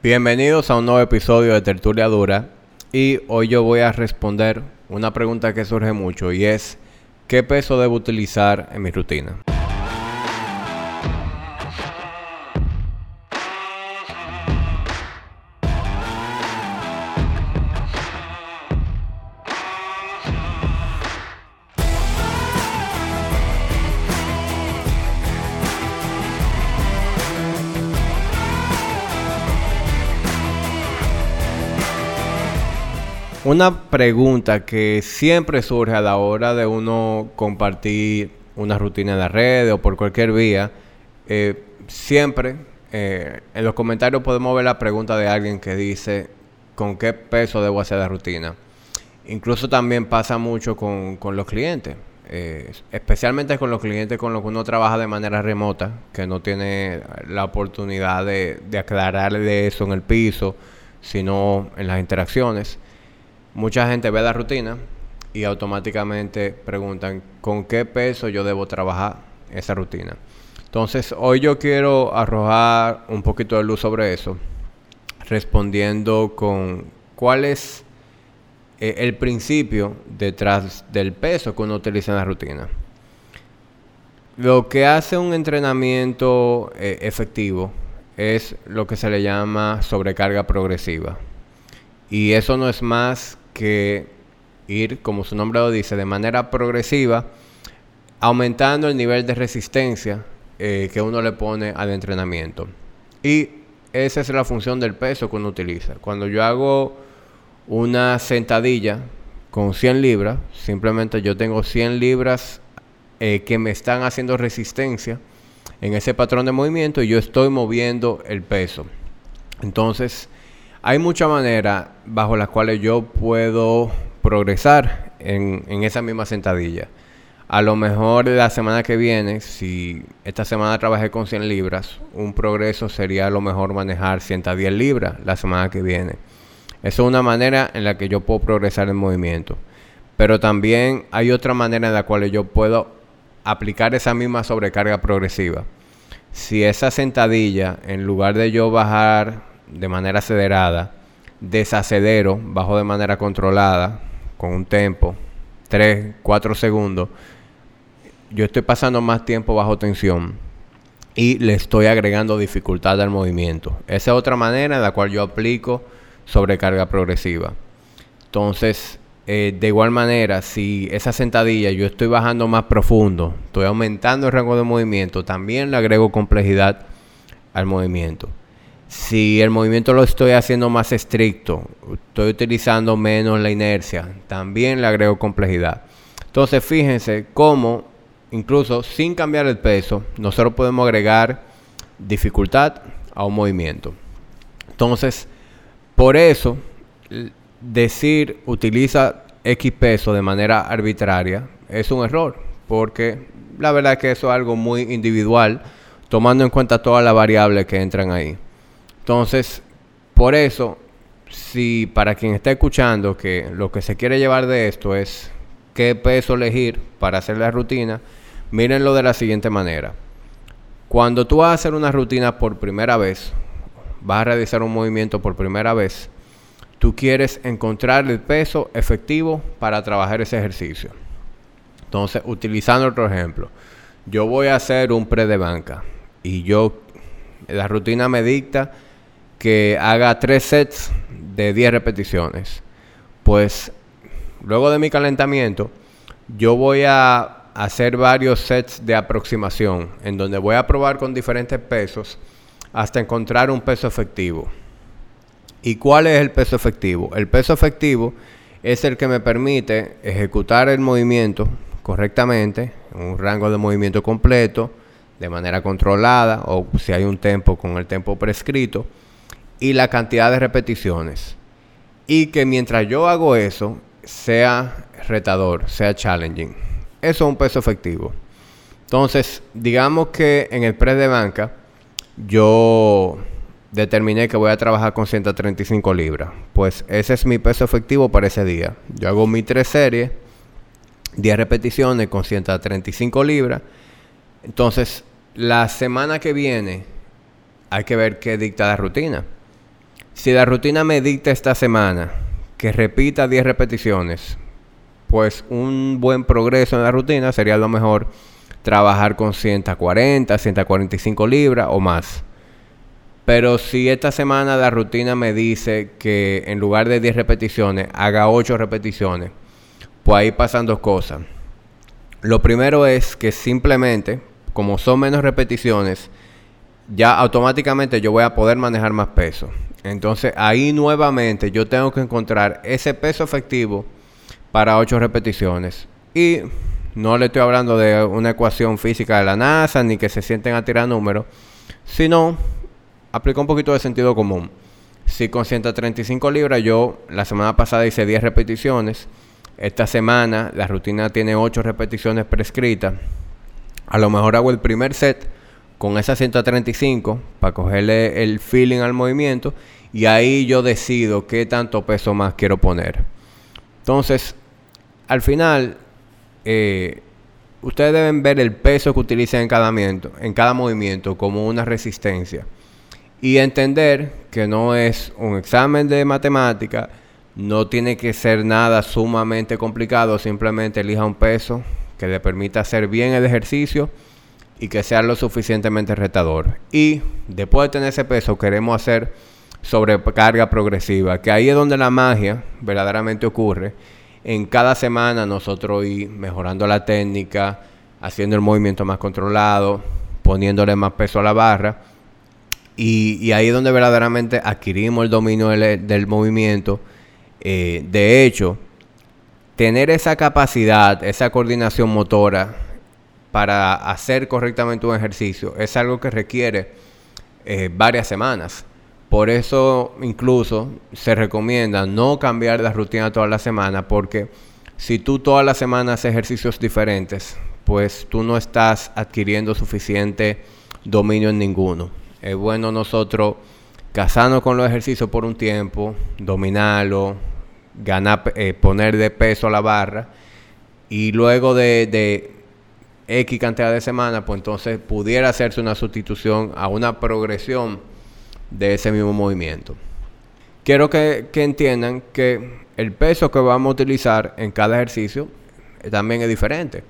Bienvenidos a un nuevo episodio de Tertulia Dura y hoy yo voy a responder una pregunta que surge mucho y es ¿qué peso debo utilizar en mi rutina? Una pregunta que siempre surge a la hora de uno compartir una rutina en la red o por cualquier vía, eh, siempre eh, en los comentarios podemos ver la pregunta de alguien que dice con qué peso debo hacer la rutina. Incluso también pasa mucho con, los clientes, eh, especialmente con los clientes con los que uno trabaja de manera remota, que no tiene la oportunidad de, de aclararle eso en el piso, sino en las interacciones mucha gente ve la rutina y automáticamente preguntan con qué peso yo debo trabajar esa rutina. Entonces, hoy yo quiero arrojar un poquito de luz sobre eso, respondiendo con cuál es eh, el principio detrás del peso que uno utiliza en la rutina. Lo que hace un entrenamiento eh, efectivo es lo que se le llama sobrecarga progresiva. Y eso no es más que ir, como su nombre lo dice, de manera progresiva, aumentando el nivel de resistencia eh, que uno le pone al entrenamiento. Y esa es la función del peso que uno utiliza. Cuando yo hago una sentadilla con 100 libras, simplemente yo tengo 100 libras eh, que me están haciendo resistencia en ese patrón de movimiento y yo estoy moviendo el peso. Entonces, hay muchas maneras bajo las cuales yo puedo progresar en, esa misma sentadilla. A lo mejor la semana que viene, si esta semana trabajé con 100 libras, un progreso sería a lo mejor manejar 110 libras la semana que viene. Eso es una manera en la que yo puedo progresar en movimiento. Pero también hay otra manera en la cual yo puedo aplicar esa misma sobrecarga progresiva. Si esa sentadilla, en lugar de yo bajar de manera acelerada, desacelero, bajo de manera controlada, con un tempo, 3, 4 segundos, yo estoy pasando más tiempo bajo tensión y le estoy agregando dificultad al movimiento. Esa es otra manera en la cual yo aplico sobrecarga progresiva. Entonces, eh, de igual manera, si esa sentadilla yo estoy bajando más profundo, estoy aumentando el rango de movimiento, también le agrego complejidad al movimiento. Si el movimiento lo estoy haciendo más estricto, estoy utilizando menos la inercia, también le agrego complejidad. Entonces fíjense cómo, incluso sin cambiar el peso, nosotros podemos agregar dificultad a un movimiento. Entonces, por eso, decir utiliza X peso de manera arbitraria es un error, porque la verdad es que eso es algo muy individual, tomando en cuenta todas las variables que entran ahí. Entonces, por eso, si para quien está escuchando que lo que se quiere llevar de esto es qué peso elegir para hacer la rutina, mírenlo de la siguiente manera. Cuando tú vas a hacer una rutina por primera vez, vas a realizar un movimiento por primera vez, tú quieres encontrar el peso efectivo para trabajar ese ejercicio. Entonces, utilizando otro ejemplo, yo voy a hacer un pre de banca y yo, la rutina me dicta que haga tres sets de 10 repeticiones. Pues luego de mi calentamiento, yo voy a hacer varios sets de aproximación, en donde voy a probar con diferentes pesos hasta encontrar un peso efectivo. ¿Y cuál es el peso efectivo? El peso efectivo es el que me permite ejecutar el movimiento correctamente, en un rango de movimiento completo, de manera controlada, o si hay un tempo con el tempo prescrito, y la cantidad de repeticiones. Y que mientras yo hago eso, sea retador, sea challenging. Eso es un peso efectivo. Entonces, digamos que en el pre de banca, yo determiné que voy a trabajar con 135 libras. Pues ese es mi peso efectivo para ese día. Yo hago mi tres series, 10 repeticiones con 135 libras. Entonces, la semana que viene hay que ver qué dicta la rutina. Si la rutina me dicta esta semana que repita 10 repeticiones, pues un buen progreso en la rutina sería lo mejor trabajar con 140, 145 libras o más. Pero si esta semana la rutina me dice que en lugar de 10 repeticiones haga 8 repeticiones, pues ahí pasan dos cosas. Lo primero es que simplemente, como son menos repeticiones, ya automáticamente yo voy a poder manejar más peso. Entonces ahí nuevamente yo tengo que encontrar ese peso efectivo para 8 repeticiones. Y no le estoy hablando de una ecuación física de la NASA ni que se sienten a tirar números, sino aplico un poquito de sentido común. Si con 135 libras yo la semana pasada hice 10 repeticiones, esta semana la rutina tiene 8 repeticiones prescritas, a lo mejor hago el primer set con esas 135 para cogerle el feeling al movimiento y ahí yo decido qué tanto peso más quiero poner. Entonces, al final, eh, ustedes deben ver el peso que utilicen en cada, en cada movimiento como una resistencia y entender que no es un examen de matemática, no tiene que ser nada sumamente complicado, simplemente elija un peso que le permita hacer bien el ejercicio y que sea lo suficientemente retador. Y después de tener ese peso, queremos hacer sobrecarga progresiva, que ahí es donde la magia verdaderamente ocurre. En cada semana nosotros ir mejorando la técnica, haciendo el movimiento más controlado, poniéndole más peso a la barra. Y, ahí es donde verdaderamente adquirimos el dominio del, movimiento. Eh, de hecho, tener esa capacidad, esa coordinación motora para hacer correctamente un ejercicio es algo que requiere eh, varias semanas. Por eso incluso se recomienda no cambiar la rutina toda la semana porque si tú toda la semana haces ejercicios diferentes, pues tú no estás adquiriendo suficiente dominio en ninguno. Es bueno nosotros casarnos con los ejercicios por un tiempo, dominarlo, ganar, eh, poner de peso a la barra y luego de, de X cantidad de semanas, pues entonces pudiera hacerse una sustitución a una progresión de ese mismo movimiento. Quiero que, entiendan que el peso que vamos a utilizar en cada ejercicio también es diferente.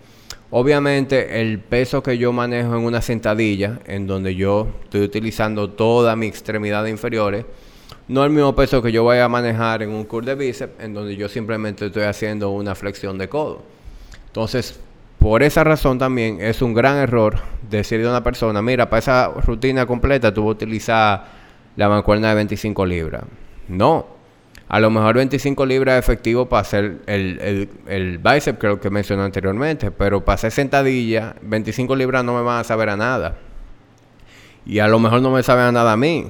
Obviamente el peso que yo manejo en una sentadilla, en donde yo estoy utilizando toda mi extremidad inferiores, no el mismo peso que yo voy a manejar en un curl de bíceps, en donde yo simplemente estoy haciendo una flexión de codo. Entonces, por esa razón también es un gran error decirle a una persona, mira, para esa rutina completa tú vas a utilizar la mancuerna de 25 libras. No. A lo mejor 25 libras es efectivo para hacer el, el, el bicep, creo que mencioné anteriormente, pero para hacer sentadilla, 25 libras no me van a saber a nada. Y a lo mejor no me saben a nada a mí.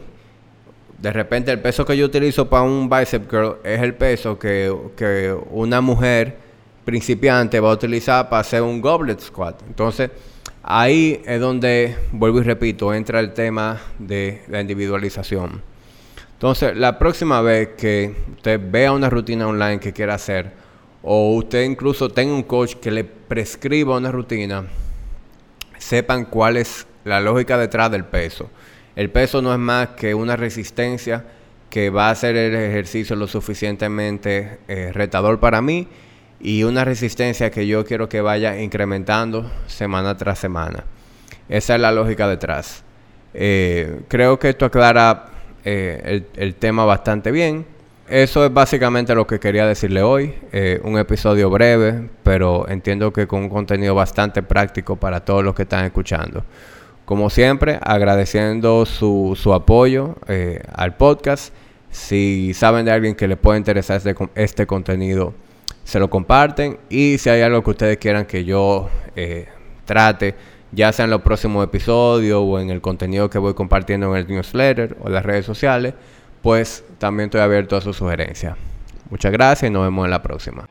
De repente el peso que yo utilizo para un bicep curl es el peso que, que una mujer principiante va a utilizar para hacer un goblet squat. Entonces, Ahí es donde, vuelvo y repito, entra el tema de la individualización. Entonces, la próxima vez que usted vea una rutina online que quiera hacer, o usted incluso tenga un coach que le prescriba una rutina, sepan cuál es la lógica detrás del peso. El peso no es más que una resistencia que va a hacer el ejercicio lo suficientemente eh, retador para mí y una resistencia que yo quiero que vaya incrementando semana tras semana. Esa es la lógica detrás. Eh, creo que esto aclara eh, el, tema bastante bien. Eso es básicamente lo que quería decirle hoy. Eh, un episodio breve, pero entiendo que con un contenido bastante práctico para todos los que están escuchando. Como siempre, agradeciendo su, su apoyo al podcast. Si saben de alguien que le puede interesar este, este contenido, se lo comparten y si hay algo que ustedes quieran que yo eh, trate, ya sea en los próximos episodios o en el contenido que voy compartiendo en el newsletter o las redes sociales, pues también estoy abierto a sus sugerencias. Muchas gracias y nos vemos en la próxima.